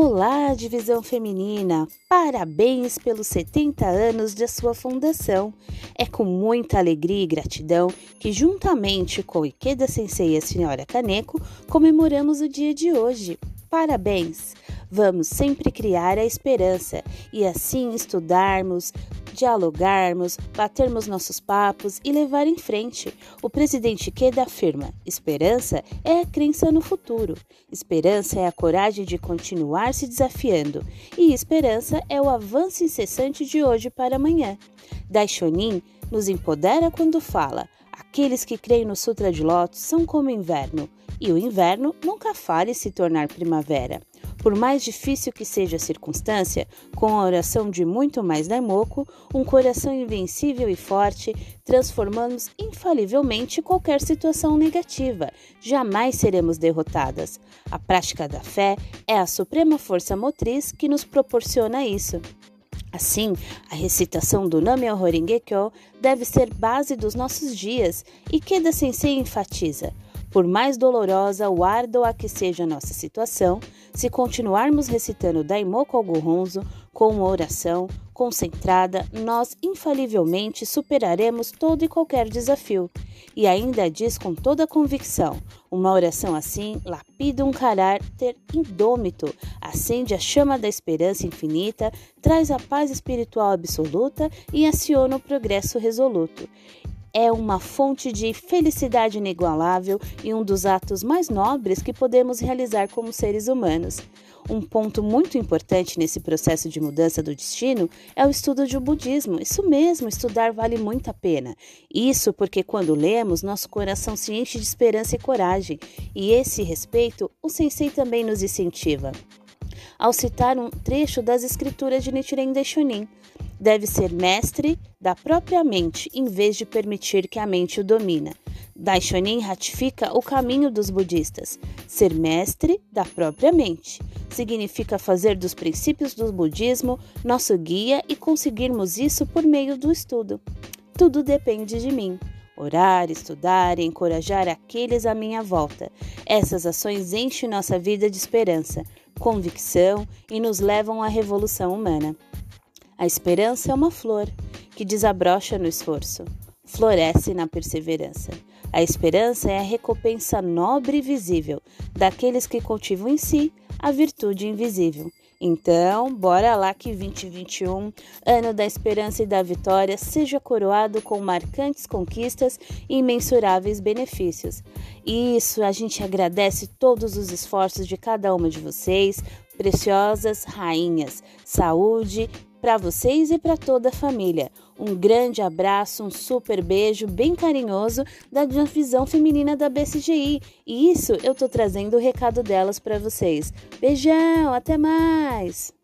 Olá, Divisão Feminina! Parabéns pelos 70 anos de sua fundação. É com muita alegria e gratidão que, juntamente com Ikeda Sensei e a Senhora Kaneko, comemoramos o dia de hoje. Parabéns! Vamos sempre criar a esperança e assim estudarmos, dialogarmos, batermos nossos papos e levar em frente. O presidente Queda afirma: esperança é a crença no futuro, esperança é a coragem de continuar se desafiando, e esperança é o avanço incessante de hoje para amanhã. Daishonin nos empodera quando fala: aqueles que creem no Sutra de Lótus são como inverno, e o inverno nunca fale se tornar primavera. Por mais difícil que seja a circunstância, com a oração de muito mais Daimoku, um coração invencível e forte, transformamos infalivelmente qualquer situação negativa. Jamais seremos derrotadas. A prática da fé é a suprema força motriz que nos proporciona isso. Assim, a recitação do Name Horengekyo deve ser base dos nossos dias e Keda Sensei enfatiza – por mais dolorosa ou árdua que seja a nossa situação, se continuarmos recitando Daimoku ao Gohonzo com uma oração concentrada, nós infalivelmente superaremos todo e qualquer desafio. E ainda diz com toda convicção: uma oração assim lapida um caráter indômito, acende a chama da esperança infinita, traz a paz espiritual absoluta e aciona o progresso resoluto é uma fonte de felicidade inigualável e um dos atos mais nobres que podemos realizar como seres humanos. Um ponto muito importante nesse processo de mudança do destino é o estudo do budismo. Isso mesmo, estudar vale muito a pena. Isso porque quando lemos, nosso coração se enche de esperança e coragem, e esse respeito o sensei também nos incentiva. Ao citar um trecho das escrituras de Nichiren Daishonin, deve ser mestre da própria mente em vez de permitir que a mente o domina. Daishonin ratifica o caminho dos budistas. Ser mestre da própria mente significa fazer dos princípios do budismo nosso guia e conseguirmos isso por meio do estudo. Tudo depende de mim. Orar, estudar e encorajar aqueles à minha volta. Essas ações enchem nossa vida de esperança, convicção e nos levam à revolução humana. A esperança é uma flor que desabrocha no esforço, floresce na perseverança. A esperança é a recompensa nobre e visível daqueles que cultivam em si a virtude invisível. Então, bora lá que 2021, ano da esperança e da vitória, seja coroado com marcantes conquistas e imensuráveis benefícios. Isso, a gente agradece todos os esforços de cada uma de vocês, preciosas rainhas. Saúde para vocês e para toda a família. Um grande abraço, um super beijo bem carinhoso da visão feminina da BCGI. E isso eu tô trazendo o recado delas para vocês. Beijão, até mais.